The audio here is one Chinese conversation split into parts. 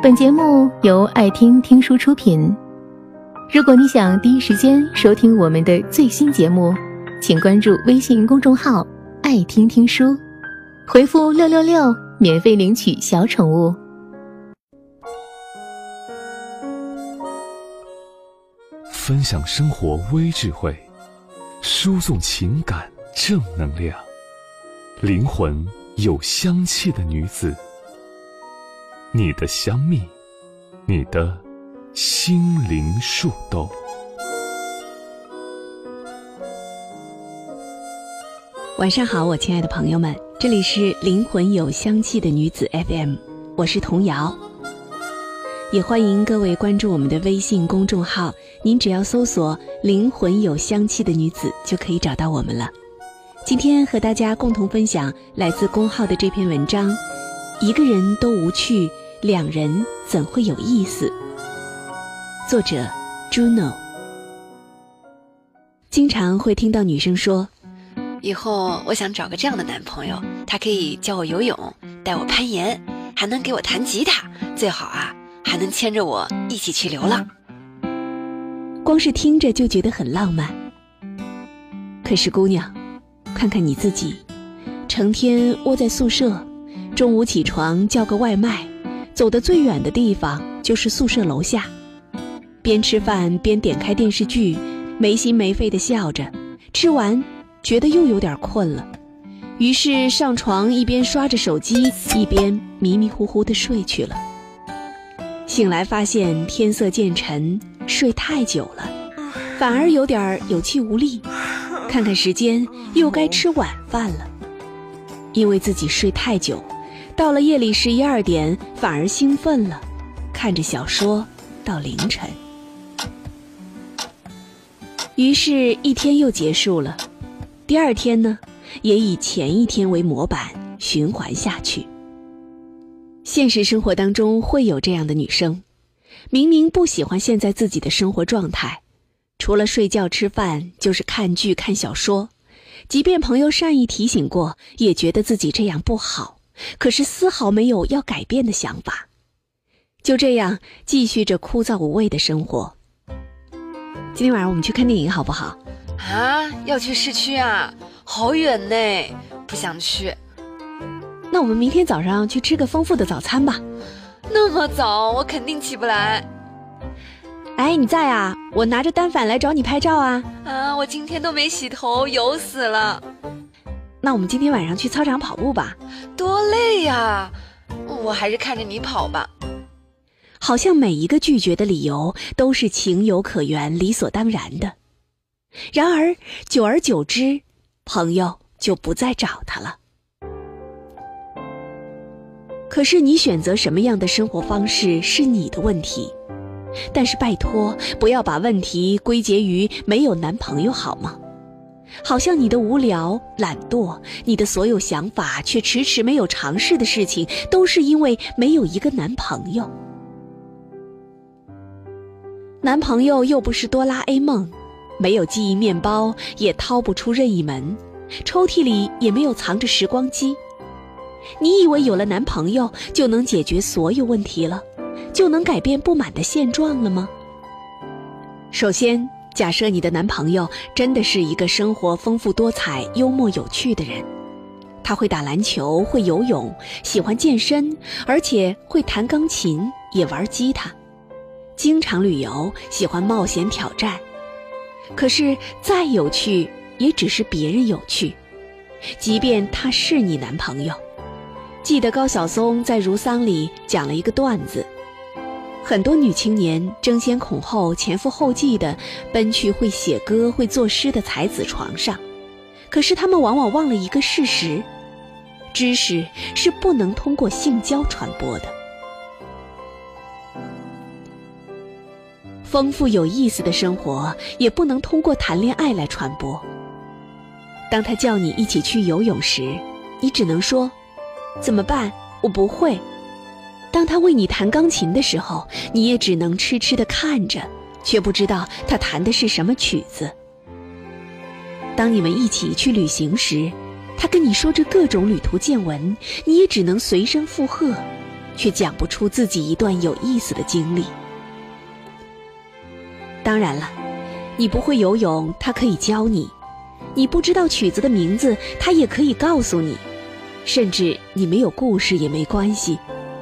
本节目由爱听听书出品。如果你想第一时间收听我们的最新节目，请关注微信公众号“爱听听书”，回复“六六六”免费领取小宠物。分享生活微智慧，输送情感正能量，灵魂有香气的女子。你的香蜜，你的心灵树洞。晚上好，我亲爱的朋友们，这里是灵魂有香气的女子 FM，我是童瑶。也欢迎各位关注我们的微信公众号，您只要搜索“灵魂有香气的女子”就可以找到我们了。今天和大家共同分享来自公号的这篇文章：一个人都无趣。两人怎会有意思？作者：Juno。经常会听到女生说：“以后我想找个这样的男朋友，他可以教我游泳，带我攀岩，还能给我弹吉他，最好啊，还能牵着我一起去流浪。”光是听着就觉得很浪漫。可是姑娘，看看你自己，成天窝在宿舍，中午起床叫个外卖。走的最远的地方就是宿舍楼下，边吃饭边点开电视剧，没心没肺的笑着。吃完，觉得又有点困了，于是上床一边刷着手机，一边迷迷糊糊的睡去了。醒来发现天色渐沉，睡太久了，反而有点有气无力。看看时间，又该吃晚饭了，因为自己睡太久。到了夜里十一二点，反而兴奋了，看着小说到凌晨。于是，一天又结束了。第二天呢，也以前一天为模板循环下去。现实生活当中会有这样的女生，明明不喜欢现在自己的生活状态，除了睡觉吃饭就是看剧看小说，即便朋友善意提醒过，也觉得自己这样不好。可是丝毫没有要改变的想法，就这样继续着枯燥无味的生活。今天晚上我们去看电影好不好？啊，要去市区啊，好远呢，不想去。那我们明天早上去吃个丰富的早餐吧。那么早，我肯定起不来。哎，你在啊？我拿着单反来找你拍照啊。啊，我今天都没洗头，油死了。那我们今天晚上去操场跑步吧，多累呀！我还是看着你跑吧。好像每一个拒绝的理由都是情有可原、理所当然的。然而久而久之，朋友就不再找他了。可是你选择什么样的生活方式是你的问题，但是拜托不要把问题归结于没有男朋友，好吗？好像你的无聊、懒惰，你的所有想法却迟迟没有尝试的事情，都是因为没有一个男朋友。男朋友又不是哆啦 A 梦，没有记忆面包，也掏不出任意门，抽屉里也没有藏着时光机。你以为有了男朋友就能解决所有问题了，就能改变不满的现状了吗？首先。假设你的男朋友真的是一个生活丰富多彩、幽默有趣的人，他会打篮球、会游泳、喜欢健身，而且会弹钢琴、也玩吉他，经常旅游，喜欢冒险挑战。可是再有趣，也只是别人有趣，即便他是你男朋友。记得高晓松在《如桑》里讲了一个段子。很多女青年争先恐后、前赴后继地奔去会写歌、会作诗的才子床上，可是她们往往忘了一个事实：知识是不能通过性交传播的。丰富有意思的生活也不能通过谈恋爱来传播。当他叫你一起去游泳时，你只能说：“怎么办？我不会。”当他为你弹钢琴的时候，你也只能痴痴的看着，却不知道他弹的是什么曲子。当你们一起去旅行时，他跟你说着各种旅途见闻，你也只能随声附和，却讲不出自己一段有意思的经历。当然了，你不会游泳，他可以教你；你不知道曲子的名字，他也可以告诉你；甚至你没有故事也没关系，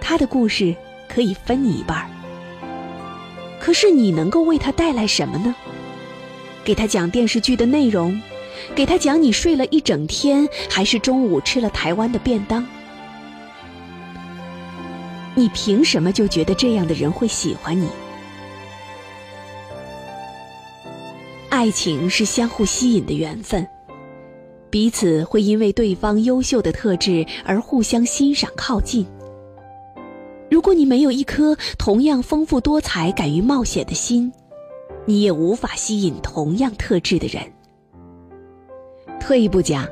他的故事可以分你一半。可是你能够为他带来什么呢？给他讲电视剧的内容，给他讲你睡了一整天，还是中午吃了台湾的便当？你凭什么就觉得这样的人会喜欢你？爱情是相互吸引的缘分，彼此会因为对方优秀的特质而互相欣赏靠近。如果你没有一颗同样丰富多彩、敢于冒险的心，你也无法吸引同样特质的人。退一步讲，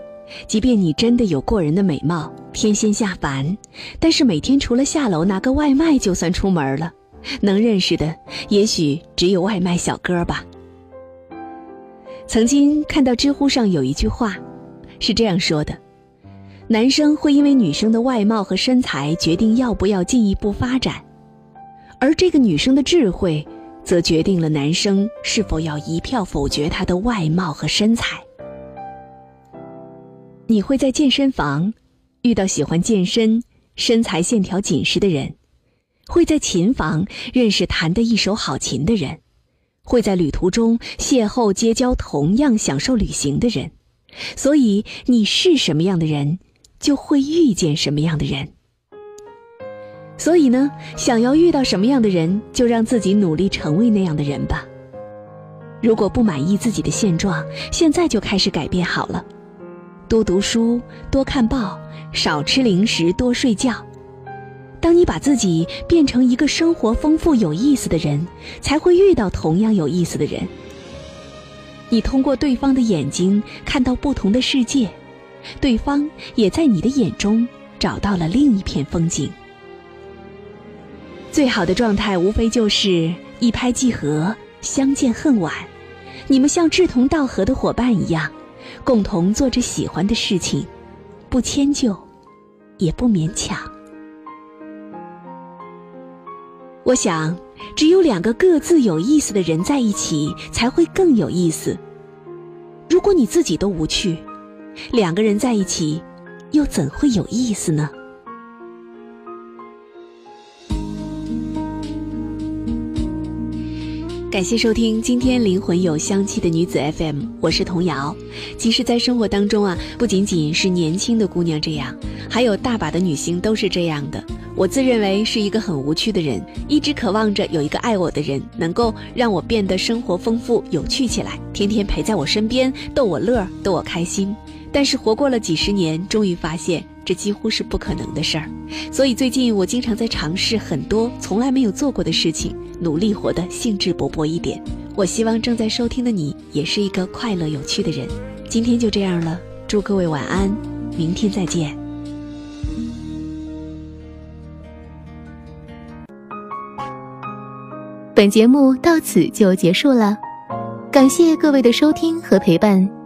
即便你真的有过人的美貌，天仙下凡，但是每天除了下楼拿个外卖就算出门了，能认识的也许只有外卖小哥吧。曾经看到知乎上有一句话，是这样说的：男生会因为女生的外貌和身材决定要不要进一步发展，而这个女生的智慧，则决定了男生是否要一票否决她的外貌和身材。你会在健身房遇到喜欢健身、身材线条紧实的人，会在琴房认识弹得一手好琴的人。会在旅途中邂逅、结交同样享受旅行的人，所以你是什么样的人，就会遇见什么样的人。所以呢，想要遇到什么样的人，就让自己努力成为那样的人吧。如果不满意自己的现状，现在就开始改变好了，多读书，多看报，少吃零食，多睡觉。当你把自己变成一个生活丰富、有意思的人，才会遇到同样有意思的人。你通过对方的眼睛看到不同的世界，对方也在你的眼中找到了另一片风景。最好的状态无非就是一拍即合，相见恨晚。你们像志同道合的伙伴一样，共同做着喜欢的事情，不迁就，也不勉强。我想，只有两个各自有意思的人在一起，才会更有意思。如果你自己都无趣，两个人在一起，又怎会有意思呢？感谢收听今天灵魂有香气的女子 FM，我是童瑶。其实，在生活当中啊，不仅仅是年轻的姑娘这样，还有大把的女性都是这样的。我自认为是一个很无趣的人，一直渴望着有一个爱我的人，能够让我变得生活丰富、有趣起来，天天陪在我身边，逗我乐，逗我开心。但是活过了几十年，终于发现这几乎是不可能的事儿。所以最近我经常在尝试很多从来没有做过的事情。努力活得兴致勃勃一点。我希望正在收听的你也是一个快乐有趣的人。今天就这样了，祝各位晚安，明天再见。本节目到此就结束了，感谢各位的收听和陪伴。